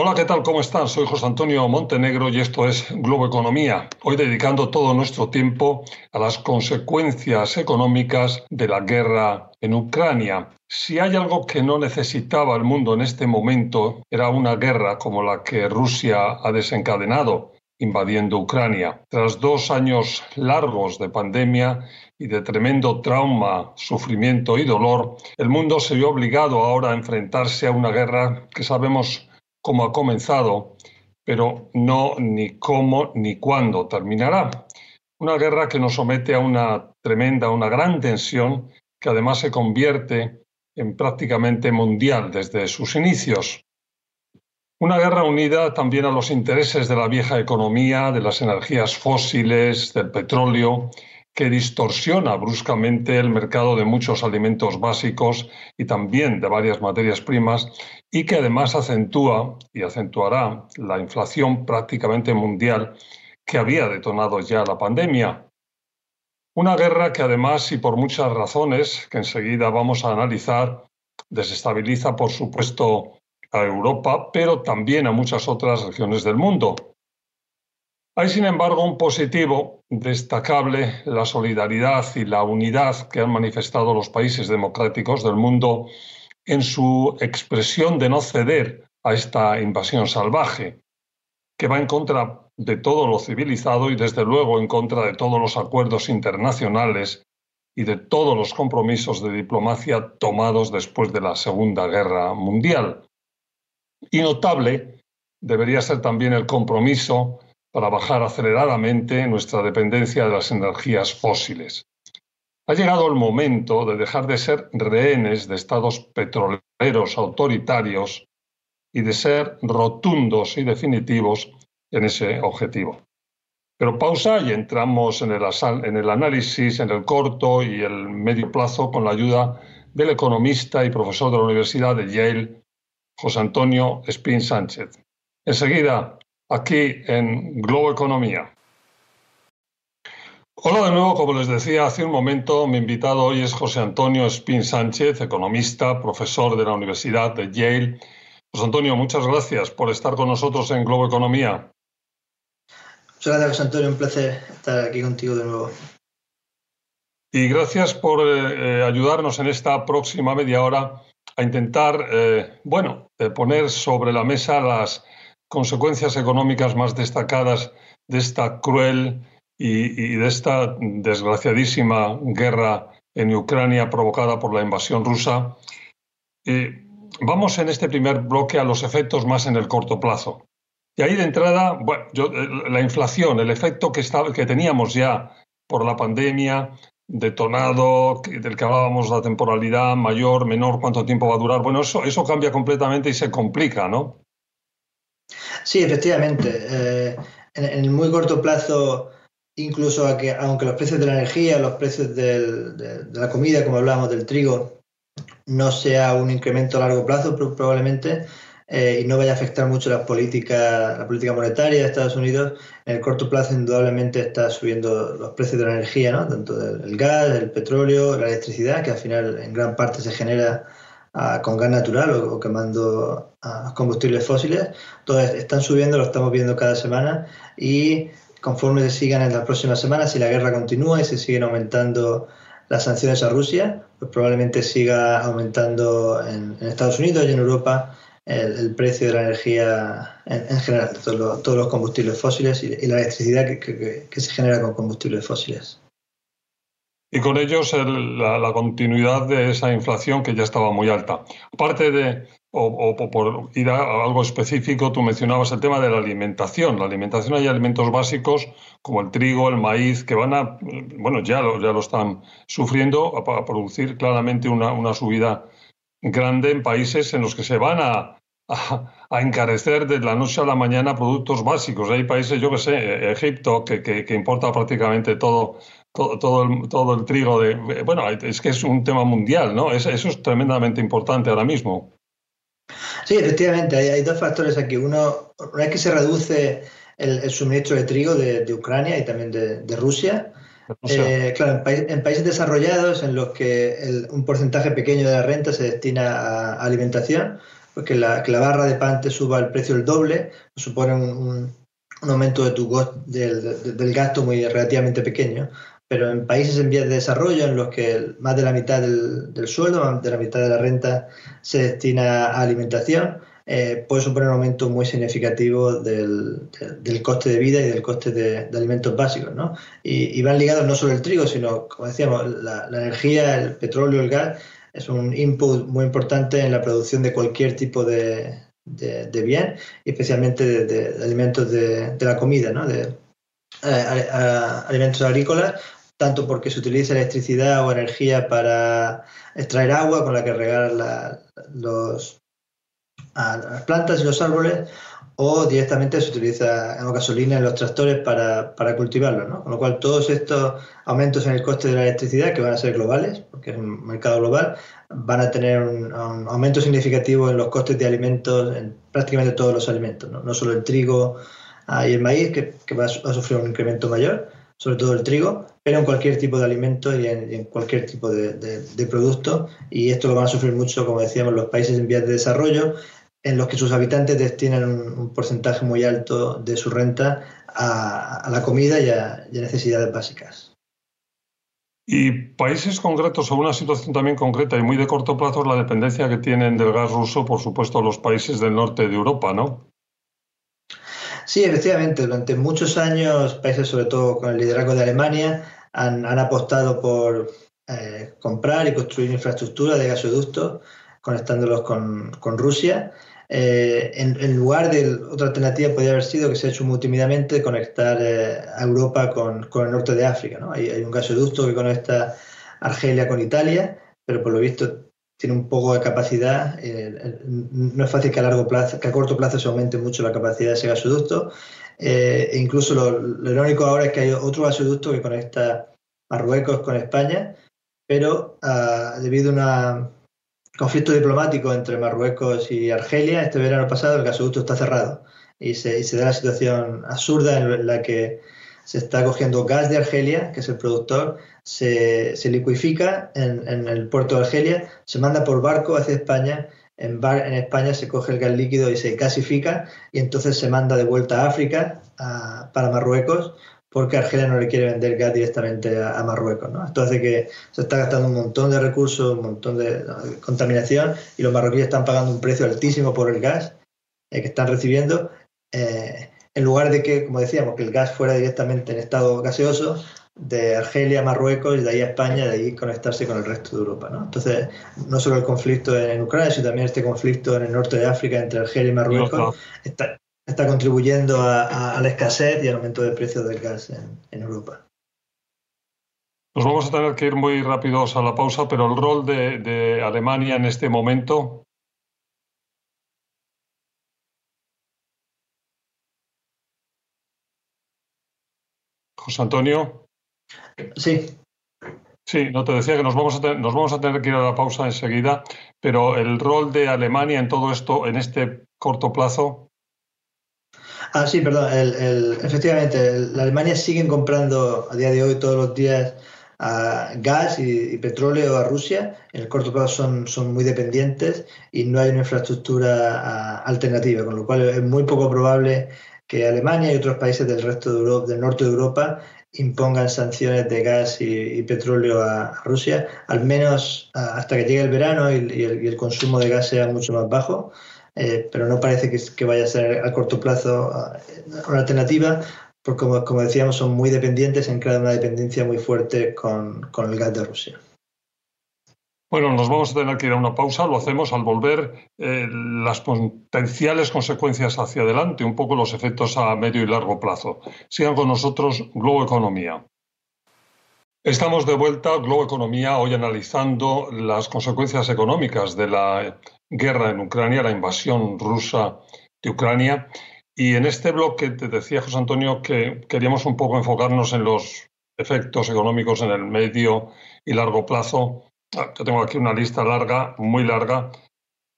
Hola, ¿qué tal? ¿Cómo están? Soy José Antonio Montenegro y esto es Globo Economía. Hoy dedicando todo nuestro tiempo a las consecuencias económicas de la guerra en Ucrania. Si hay algo que no necesitaba el mundo en este momento, era una guerra como la que Rusia ha desencadenado invadiendo Ucrania. Tras dos años largos de pandemia y de tremendo trauma, sufrimiento y dolor, el mundo se vio obligado ahora a enfrentarse a una guerra que sabemos cómo ha comenzado, pero no ni cómo ni cuándo terminará. Una guerra que nos somete a una tremenda, una gran tensión que además se convierte en prácticamente mundial desde sus inicios. Una guerra unida también a los intereses de la vieja economía, de las energías fósiles, del petróleo, que distorsiona bruscamente el mercado de muchos alimentos básicos y también de varias materias primas y que además acentúa y acentuará la inflación prácticamente mundial que había detonado ya la pandemia. Una guerra que además y por muchas razones que enseguida vamos a analizar desestabiliza por supuesto a Europa, pero también a muchas otras regiones del mundo. Hay, sin embargo, un positivo destacable, la solidaridad y la unidad que han manifestado los países democráticos del mundo en su expresión de no ceder a esta invasión salvaje, que va en contra de todo lo civilizado y, desde luego, en contra de todos los acuerdos internacionales y de todos los compromisos de diplomacia tomados después de la Segunda Guerra Mundial. Y notable debería ser también el compromiso para bajar aceleradamente nuestra dependencia de las energías fósiles. Ha llegado el momento de dejar de ser rehenes de estados petroleros autoritarios y de ser rotundos y definitivos en ese objetivo. Pero pausa y entramos en el, análisis en el corto y el medio plazo con la ayuda del economista y profesor de la Universidad de Yale, José Antonio Espín Sánchez. Enseguida, aquí en Globo Economía. Hola de nuevo, como les decía hace un momento, mi invitado hoy es José Antonio Espín Sánchez, economista, profesor de la Universidad de Yale. José Antonio, muchas gracias por estar con nosotros en Globo Economía. Muchas gracias, José Antonio, un placer estar aquí contigo de nuevo. Y gracias por eh, ayudarnos en esta próxima media hora a intentar, eh, bueno, eh, poner sobre la mesa las consecuencias económicas más destacadas de esta cruel y, de esta desgraciadísima guerra en Ucrania provocada por la invasión rusa. vamos en este primer bloque a los efectos más en el corto plazo. Y ahí de entrada, bueno, eh, la inflación, el efecto que, que teníamos ya por la pandemia, detonado, del que hablábamos, la temporalidad mayor, menor, cuánto tiempo va a durar. Bueno, eso, eso cambia completamente y se complica, ¿no? Sí, efectivamente. Eh, en, el muy corto plazo, incluso aunque los precios de la energía, los precios de, la comida, como hablábamos del trigo, no sea un incremento a largo plazo, probablemente, eh, y no vaya a afectar mucho la política, la política monetaria de Estados Unidos, en el corto plazo indudablemente está subiendo los precios de la energía, ¿no? tanto del gas, el petróleo, la electricidad, que al final en gran parte se genera ah, con gas natural o, quemando ah, combustibles fósiles. Todos están subiendo, lo estamos viendo cada semana y conforme se sigan en las próximas semanas, si la guerra continúa y se siguen aumentando las sanciones a Rusia, pues probablemente siga aumentando en Estados Unidos y en Europa el, precio de la energía en, general, todos los, combustibles fósiles y, la electricidad que, se genera con combustibles fósiles. Y con ellos la, continuidad de esa inflación que ya estaba muy alta. Aparte de, o, por ir a algo específico, tú mencionabas el tema de la alimentación. La alimentación hay alimentos básicos como el trigo, el maíz, que van a, bueno, ya lo, ya lo están sufriendo a, producir claramente una, una subida grande en países en los que se van a a, encarecer de la noche a la mañana productos básicos. Hay países, yo que sé, Egipto, que, que, importa prácticamente todo, todo, todo, el, todo el trigo. De, bueno, es que es un tema mundial, ¿no? eso es tremendamente importante ahora mismo. Sí, efectivamente, hay, dos factores aquí. Uno, una es que se reduce el, suministro de trigo de, Ucrania y también de, Rusia. Eh, claro, en, países desarrollados en los que un porcentaje pequeño de la renta se destina a, alimentación, pues que la, que la, barra de pan te suba el precio el doble, supone un, aumento de tu del, del, gasto muy relativamente pequeño pero en países en vías de desarrollo, en los que más de la mitad del, sueldo, más de la mitad de la renta se destina a alimentación, eh, puede suponer un aumento muy significativo del, coste de vida y del coste de, alimentos básicos. ¿no? Y, van ligados no solo el trigo, sino, como decíamos, la, energía, el petróleo, el gas, es un input muy importante en la producción de cualquier tipo de, bien, especialmente de, alimentos de, la comida, ¿no? de eh, alimentos agrícolas tanto porque se utiliza electricidad o energía para extraer agua con la que regar los, las plantas y los árboles, o directamente se utiliza gasolina en los tractores para, para cultivarlos. Con lo cual, todos estos aumentos en el coste de la electricidad, que van a ser globales, porque es un mercado global, van a tener un, aumento significativo en los costes de alimentos, en prácticamente todos los alimentos, no, no solo el trigo ah, y el maíz, que, que va a sufrir un incremento mayor, sobre todo el trigo, pero en cualquier tipo de alimento y en, cualquier tipo de, producto. Y esto lo van a sufrir mucho, como decíamos, los países en vías de desarrollo, en los que sus habitantes destinan un, porcentaje muy alto de su renta a, la comida y a, necesidades básicas. Y países concretos o una situación también concreta y muy de corto plazo es la dependencia que tienen del gas ruso, por supuesto, los países del norte de Europa, ¿no? Sí, efectivamente, durante muchos años, países sobre todo con el liderazgo de Alemania, han, apostado por eh, comprar y construir infraestructura de gasoductos conectándolos con, Rusia. Eh, en, lugar de otra alternativa podría haber sido que se ha hecho muy tímidamente conectar eh, a Europa con, el norte de África. Hay, un gasoducto que conecta Argelia con Italia, pero por lo visto tiene un poco de capacidad. No es fácil que a largo plazo, que a corto plazo se aumente mucho la capacidad de ese gasoducto. Eh, incluso lo, irónico ahora es que hay otro gasoducto que conecta Marruecos con España, pero ah, debido a un conflicto diplomático entre Marruecos y Argelia, este verano pasado el gasoducto está cerrado y se, da la situación absurda en la que se está cogiendo gas de Argelia, que es el productor, se, se liquifica en, el puerto de Argelia, se manda por barco hacia España, en, en, España se coge el gas líquido y se gasifica y entonces se manda de vuelta a África para Marruecos porque Argelia no le quiere vender gas directamente a, Marruecos. ¿no? Esto hace que se está gastando un montón de recursos, un montón de, contaminación y los marroquíes están pagando un precio altísimo por el gas eh, que están recibiendo. Eh, en lugar de que, como decíamos, que el gas fuera directamente en estado gaseoso, de Argelia a Marruecos y de ahí a España, de ahí conectarse con el resto de Europa. ¿no? Entonces, no solo el conflicto en Ucrania, sino también este conflicto en el norte de África entre Argelia y Marruecos está, está, contribuyendo a, la escasez y al aumento de precios del gas en, Europa. Nos vamos a tener que ir muy rápidos a la pausa, pero el rol de, de Alemania en este momento José Antonio. Sí. Sí, no te decía que nos vamos, a tener, nos vamos a tener que ir a la pausa enseguida, pero el rol de Alemania en todo esto, en este corto plazo. Ah, sí, perdón. efectivamente, la Alemania siguen comprando a día de hoy todos los días gas y, petróleo a Rusia. En el corto plazo son, son muy dependientes y no hay una infraestructura alternativa, con lo cual es muy poco probable que Alemania y otros países del resto de Europa, del norte de Europa impongan sanciones de gas y, petróleo a, Rusia, al menos hasta que llegue el verano y, el, consumo de gas sea mucho más bajo. Eh, pero no parece que, vaya a ser a corto plazo una alternativa, porque como, decíamos, son muy dependientes, han creado una dependencia muy fuerte con el gas de Rusia. Bueno, nos vamos a tener que ir a una pausa. Lo hacemos al volver eh, las potenciales consecuencias hacia adelante, un poco los efectos a medio y largo plazo. Sigan con nosotros Globo Economía. Estamos de vuelta, Globo Economía, hoy analizando las consecuencias económicas de la guerra en Ucrania, la invasión rusa de Ucrania. Y en este bloque te decía José Antonio que queríamos un poco enfocarnos en los efectos económicos en el medio y largo plazo. Ah, yo tengo aquí una lista larga, muy larga.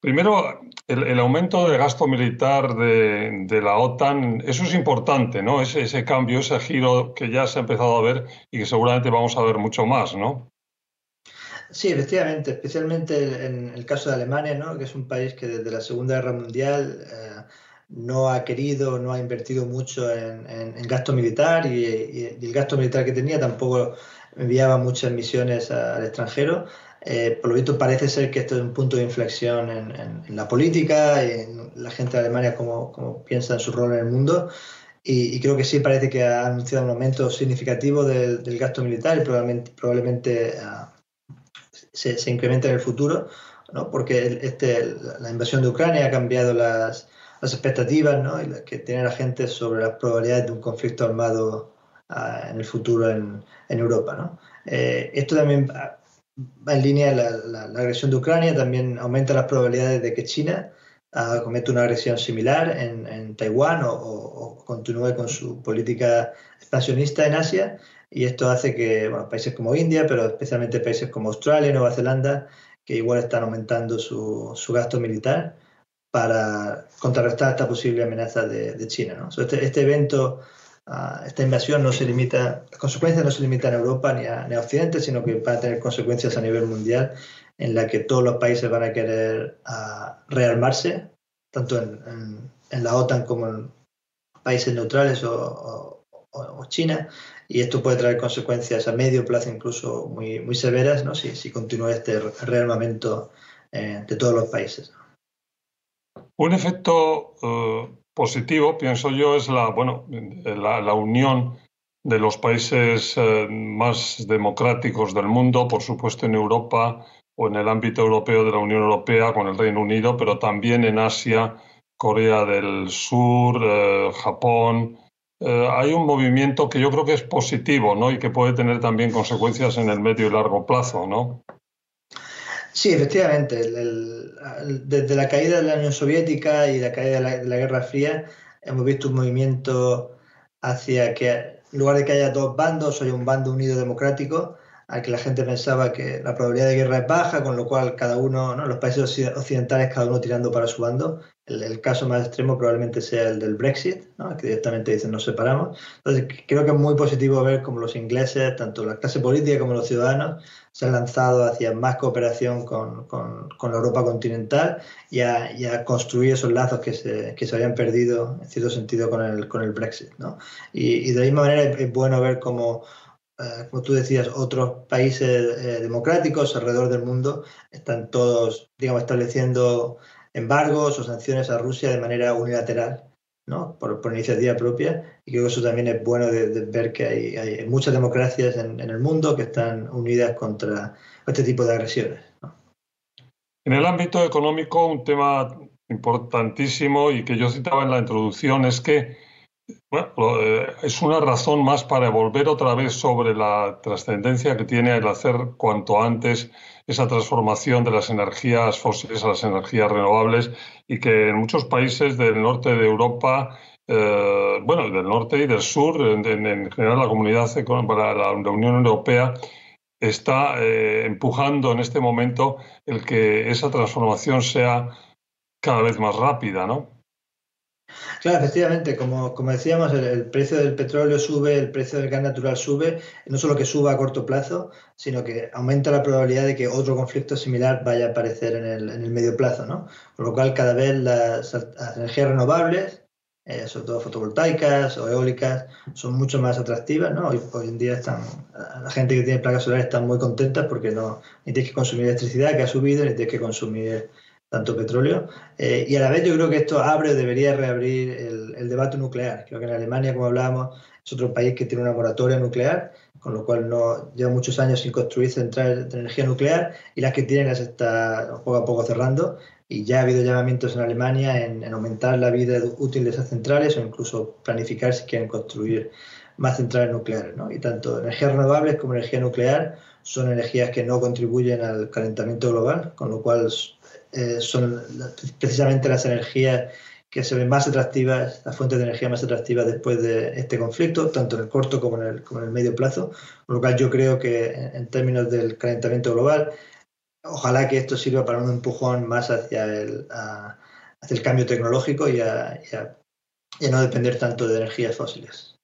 Primero, el, aumento del gasto militar de, la OTAN, eso es importante, ¿no? Ese, cambio, ese giro que ya se ha empezado a ver y que seguramente vamos a ver mucho más, ¿no? Sí, efectivamente, especialmente en el caso de Alemania, ¿no? que es un país que desde la Segunda Guerra Mundial eh, no ha querido, no ha invertido mucho en, gasto militar y, el gasto militar que tenía tampoco enviaba muchas misiones al extranjero. Eh, por lo visto parece ser que esto es un punto de inflexión en, la política, y en la gente de Alemania cómo, piensa en su rol en el mundo. Y, creo que sí parece que ha anunciado un aumento significativo del, gasto militar y probablemente, probablemente ah, se, se, incremente en el futuro, ¿no? porque este, la invasión de Ucrania ha cambiado las, las expectativas ¿no? que tiene la gente sobre las probabilidades de un conflicto armado ah, en el futuro en, en Europa. ¿no? Eh, esto también va en línea, la, la, agresión de Ucrania también aumenta las probabilidades de que China uh, cometa una agresión similar en, en Taiwán o, o, continúe con su política expansionista en Asia. Y esto hace que bueno, países como India, pero especialmente países como Australia y Nueva Zelanda, que igual están aumentando su, su gasto militar para contrarrestar esta posible amenaza de, de China. ¿no? este, este evento esta invasión no se limita, las consecuencias no se limitan a Europa ni a, Occidente, sino que van a tener consecuencias a nivel mundial en la que todos los países van a querer rearmarse, tanto en, en, la OTAN como en países neutrales o, China, y esto puede traer consecuencias a medio plazo incluso muy, muy severas ¿no? si, si continúa este rearmamento eh, de todos los países. Un efecto uh positivo, pienso yo, es la, bueno, la, unión de los países eh, más democráticos del mundo, por supuesto en Europa o en el ámbito europeo de la Unión Europea con el Reino Unido, pero también en Asia, Corea del Sur, eh, Japón. Eh, hay un movimiento que yo creo que es positivo ¿no? y que puede tener también consecuencias en el medio y largo plazo. ¿no? Sí, efectivamente. desde la caída de la Unión Soviética y la caída de la, Guerra Fría, hemos visto un movimiento hacia que, en lugar de que haya dos bandos, haya un bando unido democrático, al que la gente pensaba que la probabilidad de guerra es baja, con lo cual cada uno, ¿no? los países occidentales, cada uno tirando para su bando. El, caso más extremo probablemente sea el del Brexit, ¿no? que directamente dicen nos separamos. Entonces, creo que es muy positivo ver cómo los ingleses, tanto la clase política como los ciudadanos, se han lanzado hacia más cooperación con, con, la Europa continental y a, construir esos lazos que se, que se habían perdido, en cierto sentido, con el, con el Brexit. ¿no? Y, y, de la misma manera es, bueno ver cómo, eh, como tú decías, otros países eh, democráticos alrededor del mundo están todos, digamos, estableciendo embargos o sanciones a Rusia de manera unilateral, ¿no? por, iniciativa propia. Y creo que eso también es bueno de, ver que hay, muchas democracias en, en, el mundo que están unidas contra este tipo de agresiones. En el ámbito económico, un tema importantísimo y que yo citaba en la introducción es que bueno, eh, es una razón más para volver otra vez sobre la trascendencia que tiene el hacer cuanto antes esa transformación de las energías fósiles a las energías renovables y que en muchos países del norte de Europa, eh, bueno, del norte y del sur, en, en general la comunidad para la, Unión Europea, está eh, empujando en este momento el que esa transformación sea cada vez más rápida, ¿no? Claro, efectivamente, como, decíamos, el, precio del petróleo sube, el precio del gas natural sube, no solo que suba a corto plazo, sino que aumenta la probabilidad de que otro conflicto similar vaya a aparecer en el, medio plazo, ¿no? Con lo cual, cada vez las, energías renovables, eh, sobre todo fotovoltaicas o eólicas, son mucho más atractivas, ¿no? Hoy, hoy en día están, la gente que tiene placas solares está muy contenta porque no ni tienes que consumir electricidad, que ha subido, ni tienes que consumir tanto petróleo. Eh, y a la vez yo creo que esto abre o debería reabrir el, el, debate nuclear. Creo que en Alemania, como hablábamos, es otro país que tiene una moratoria nuclear, con lo cual no lleva muchos años sin construir centrales de energía nuclear y las que tienen las está poco a poco cerrando. Y ya ha habido llamamientos en Alemania en, en aumentar la vida útil de esas centrales o incluso planificar si quieren construir más centrales nucleares. ¿no? Y tanto energías renovables como energía nuclear son energías que no contribuyen al calentamiento global, con lo cual son precisamente las energías que se ven más atractivas, las fuentes de energía más atractivas después de este conflicto, tanto en el corto como en el, como en el medio plazo, con lo cual yo creo que en, términos del calentamiento global, ojalá que esto sirva para un empujón más hacia el, hacia el cambio tecnológico y a, no depender tanto de energías fósiles.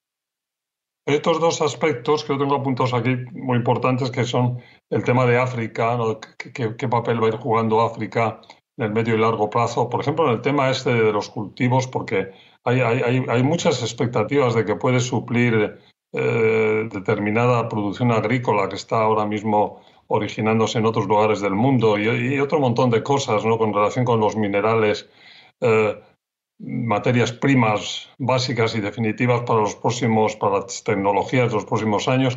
Estos dos aspectos que yo tengo apuntados aquí muy importantes, que son el tema de África, ¿Qué, papel va a ir jugando África en el medio y largo plazo. Por ejemplo, en el tema este de los cultivos, porque hay, hay, hay muchas expectativas de que puede suplir eh, determinada producción agrícola que está ahora mismo originándose en otros lugares del mundo y, otro montón de cosas ¿no? con relación con los minerales, eh, materias primas básicas y definitivas para los próximos, para las tecnologías de los próximos años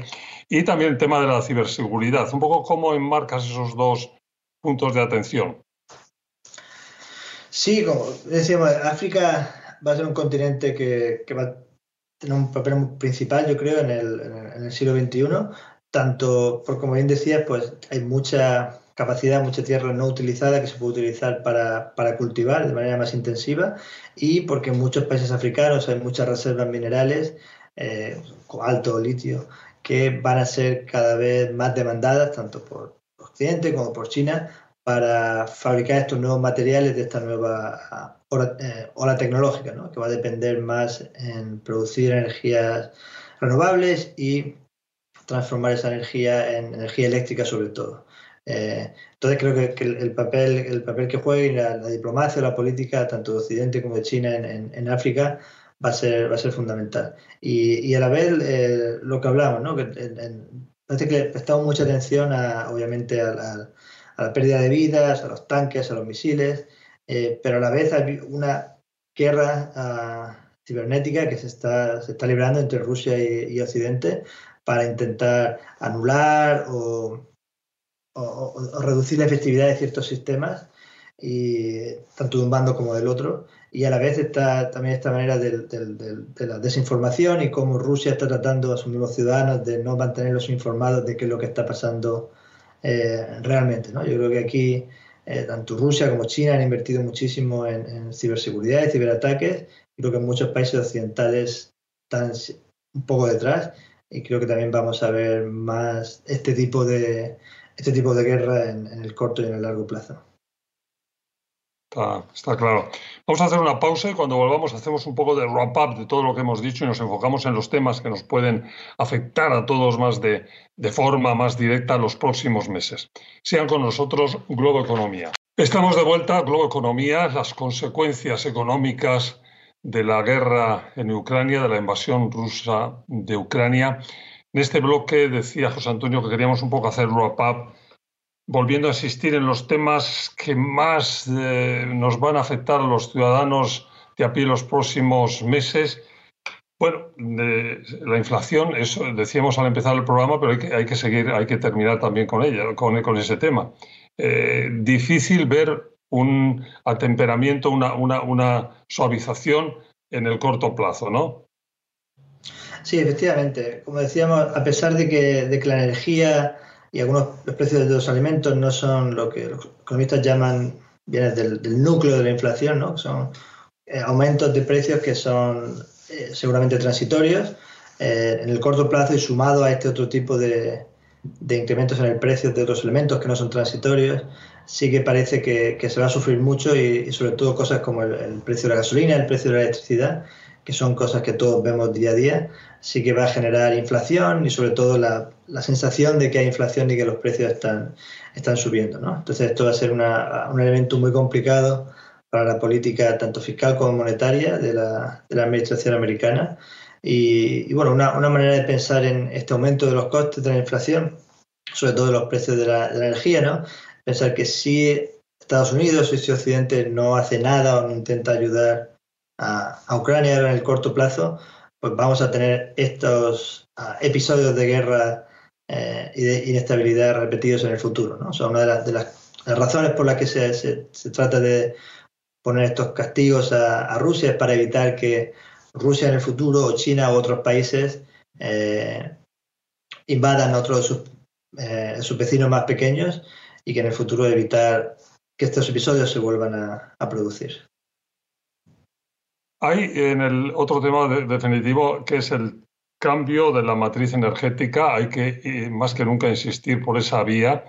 y también el tema de la ciberseguridad. Un poco cómo enmarcas esos dos puntos de atención. Sí, como decíamos, África va a ser un continente que, va a tener un papel principal, yo creo, en el, en el siglo XXI, tanto, por como bien decías, pues hay mucha capacidad, mucha tierra no utilizada que se puede utilizar para, cultivar de manera más intensiva y porque en muchos países africanos hay muchas reservas minerales, eh, cobalto, litio, que van a ser cada vez más demandadas tanto por Occidente como por China para fabricar estos nuevos materiales de esta nueva eh, ola, tecnológica, ¿no? que va a depender más en producir energías renovables y transformar esa energía en energía eléctrica sobre todo. Eh, entonces creo que, el, papel, el papel que juegue la, la, diplomacia, la política, tanto de Occidente como de China en, África, va a ser, va a ser fundamental. Y, a la vez eh, lo que hablamos, ¿no? que parece que prestamos mucha atención a, obviamente a la, a la pérdida de vidas, a los tanques, a los misiles, eh, pero a la vez hay una guerra ah, cibernética que se está, se está librando entre Rusia y, Occidente para intentar anular o, reducir la efectividad de ciertos sistemas, y, tanto de un bando como del otro. Y a la vez está también esta manera de, de la desinformación y cómo Rusia está tratando a sus mismos ciudadanos de no mantenerlos informados de qué es lo que está pasando eh, realmente. ¿no? Yo creo que aquí eh, tanto Rusia como China han invertido muchísimo en, ciberseguridad y ciberataques. Creo que muchos países occidentales están un poco detrás y creo que también vamos a ver más este tipo de, este tipo de guerra en el corto y en el largo plazo. Está, claro. Vamos a hacer una pausa y cuando volvamos hacemos un poco de wrap-up de todo lo que hemos dicho y nos enfocamos en los temas que nos pueden afectar a todos más de, de forma más directa los próximos meses. Sean con nosotros Globo Economía. Estamos de vuelta, Globo Economía, las consecuencias económicas de la guerra en Ucrania, de la invasión rusa de Ucrania. En este bloque decía José Antonio que queríamos un poco hacer wrap-up volviendo a insistir en los temas que más eh, nos van a afectar a los ciudadanos de a pie los próximos meses. Bueno, la inflación, eso decíamos al empezar el programa, pero hay que, hay que seguir, hay que terminar también con ella, con, ese tema. Eh, difícil ver un atemperamiento, una, una suavización en el corto plazo, ¿no? Sí, efectivamente. Como decíamos, a pesar de que, de que la energía y algunos los precios de los alimentos no son lo que los economistas llaman bienes del, núcleo de la inflación, ¿no? Son eh, aumentos de precios que son eh, seguramente transitorios eh, en el corto plazo y sumado a este otro tipo de, de, incrementos en el precio de otros elementos que no son transitorios, sí que parece que, que se va a sufrir mucho y, sobre todo cosas como el, el, precio de la gasolina, el precio de la electricidad, que son cosas que todos vemos día a día, sí que va a generar inflación y sobre todo la, la sensación de que hay inflación y que los precios están, están subiendo. ¿no? Entonces esto va a ser una, un elemento muy complicado para la política tanto fiscal como monetaria de la, de la administración americana. Y, y bueno, una, una, manera de pensar en este aumento de los costes de la inflación, sobre todo de los precios de la, de la energía, ¿no? pensar que si Estados Unidos y si Occidente no hace nada o no intenta ayudar a, a Ucrania en el corto plazo, pues vamos a tener estos uh, episodios de guerra eh, y de inestabilidad repetidos en el futuro. ¿no? O una de, las, de las razones por las que se, se, trata de poner estos castigos a, Rusia es para evitar que Rusia en el futuro o China u otros países eh, invadan otros sus, eh, sus, vecinos más pequeños y que en el futuro evitar que estos episodios se vuelvan a, producir. Hay en el otro tema definitivo que es el cambio de la matriz energética. Hay que eh, más que nunca insistir por esa vía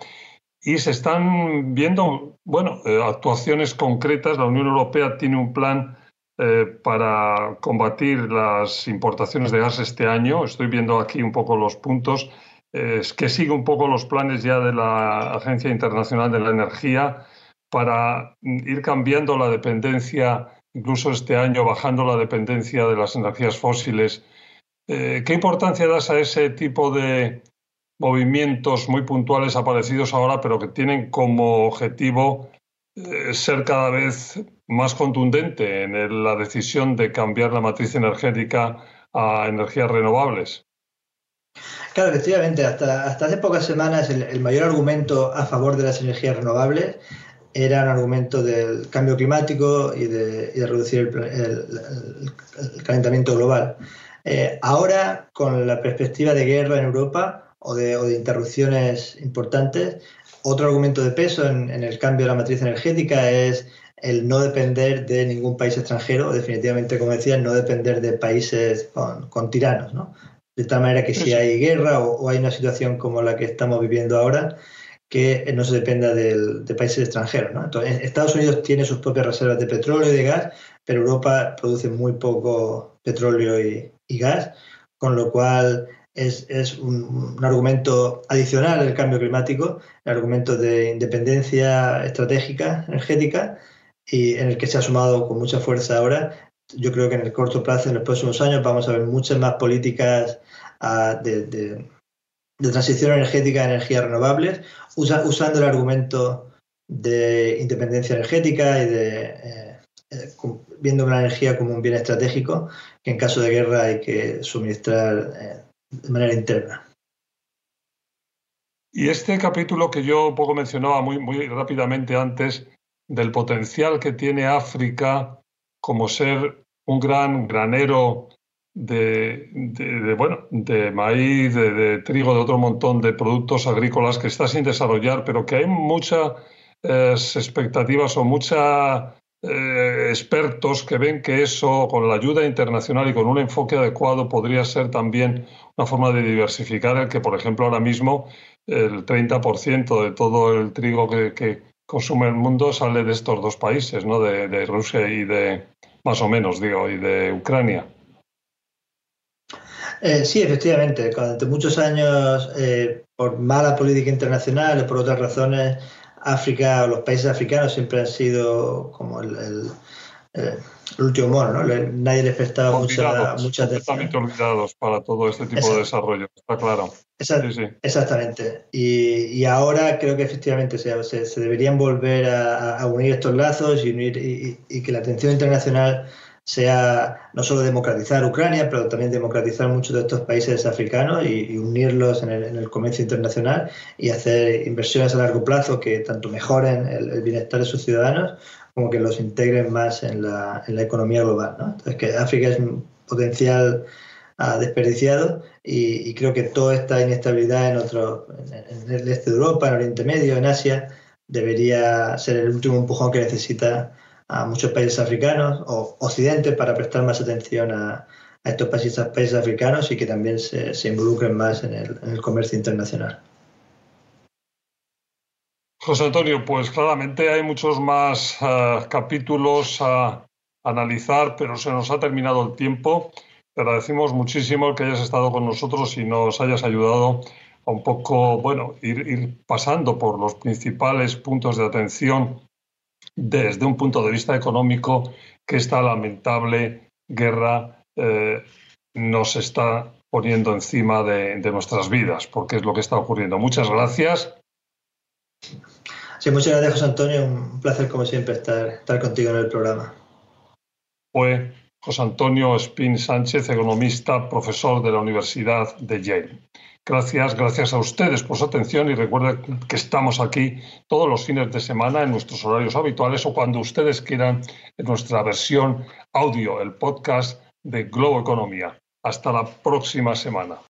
y se están viendo, bueno, eh, actuaciones concretas. La Unión Europea tiene un plan eh, para combatir las importaciones de gas este año. Estoy viendo aquí un poco los puntos. es que sigue un poco los planes ya de la Agencia Internacional de la Energía para ir cambiando la dependencia, incluso este año bajando la dependencia de las energías fósiles. Eh, ¿Qué importancia das a ese tipo de movimientos muy puntuales aparecidos ahora, pero que tienen como objetivo eh, ser cada vez más contundente en la decisión de cambiar la matriz energética a energías renovables? Claro, efectivamente, hasta, hasta hace pocas semanas el, mayor argumento a favor de las energías renovables era un argumento del cambio climático y de, reducir el, calentamiento global. Eh, ahora, con la perspectiva de guerra en Europa o de, interrupciones importantes, otro argumento de peso en, el cambio de la matriz energética es el no depender de ningún país extranjero, definitivamente, como decía, no depender de países con, tiranos. ¿no? De tal manera que si hay guerra o, hay una situación como la que estamos viviendo ahora, que no se dependa de países extranjeros. Estados Unidos tiene sus propias reservas de petróleo y de gas, pero Europa produce muy poco petróleo y, gas, con lo cual es, un, argumento adicional al cambio climático, el argumento de independencia estratégica, energética, y en el que se ha sumado con mucha fuerza ahora. Yo creo que en el corto plazo, en los próximos años, vamos a ver muchas más políticas ah, de transición energética a energías renovables, usando el argumento de independencia energética y de eh, eh, viendo la energía como un bien estratégico que en caso de guerra hay que suministrar eh, de manera interna. Y este capítulo que yo poco mencionaba muy, muy rápidamente antes, del potencial que tiene África como ser un gran granero de, bueno, de maíz, de, trigo, de otro montón de productos agrícolas que está sin desarrollar, pero que hay muchas eh, expectativas o muchos eh, expertos que ven que eso, con la ayuda internacional y con un enfoque adecuado, podría ser también una forma de diversificar el que, por ejemplo, ahora mismo el 30% de todo el trigo que, consume el mundo sale de estos dos países, ¿no? de, de Rusia y de, más o menos, digo, y de Ucrania. Eh, sí, efectivamente. Durante muchos años, eh, por mala política internacional o por otras razones, África o los países africanos siempre han sido como el, último mono, ¿no? Nadie les prestaba mucha, mucha atención. olvidados para todo este tipo de desarrollo, está claro. Exactamente. Y, ahora creo que efectivamente se, se, deberían volver a, unir estos lazos y, unir, y que la atención internacional sea no solo democratizar Ucrania, pero también democratizar muchos de estos países africanos y, unirlos en el, comercio internacional y hacer inversiones a largo plazo que tanto mejoren el, bienestar de sus ciudadanos como que los integren más en la, economía global. Entonces, que África es un potencial ah, desperdiciado y, creo que toda esta inestabilidad en, otro, en el este de Europa, en Oriente Medio, en Asia, debería ser el último empujón que necesita a muchos países africanos o Occidente para prestar más atención a, estos países, países, africanos y que también se, involucren más en el, comercio internacional. José Antonio, pues claramente hay muchos más eh, capítulos a analizar, pero se nos ha terminado el tiempo. Te agradecemos muchísimo que hayas estado con nosotros y nos hayas ayudado a un poco, bueno, ir, ir pasando por los principales puntos de atención desde un punto de vista económico que esta lamentable guerra eh, nos está poniendo encima de, nuestras vidas, porque es lo que está ocurriendo. Muchas gracias. Sí, muchas gracias, José Antonio. Un placer, como siempre, estar, estar contigo en el programa. Fue José Antonio Spin Sánchez, economista, profesor de la Universidad de Yale. Gracias, gracias a ustedes por su atención y recuerden que estamos aquí todos los fines de semana en nuestros horarios habituales o cuando ustedes quieran en nuestra versión audio, el podcast de Globo Economía. Hasta la próxima semana.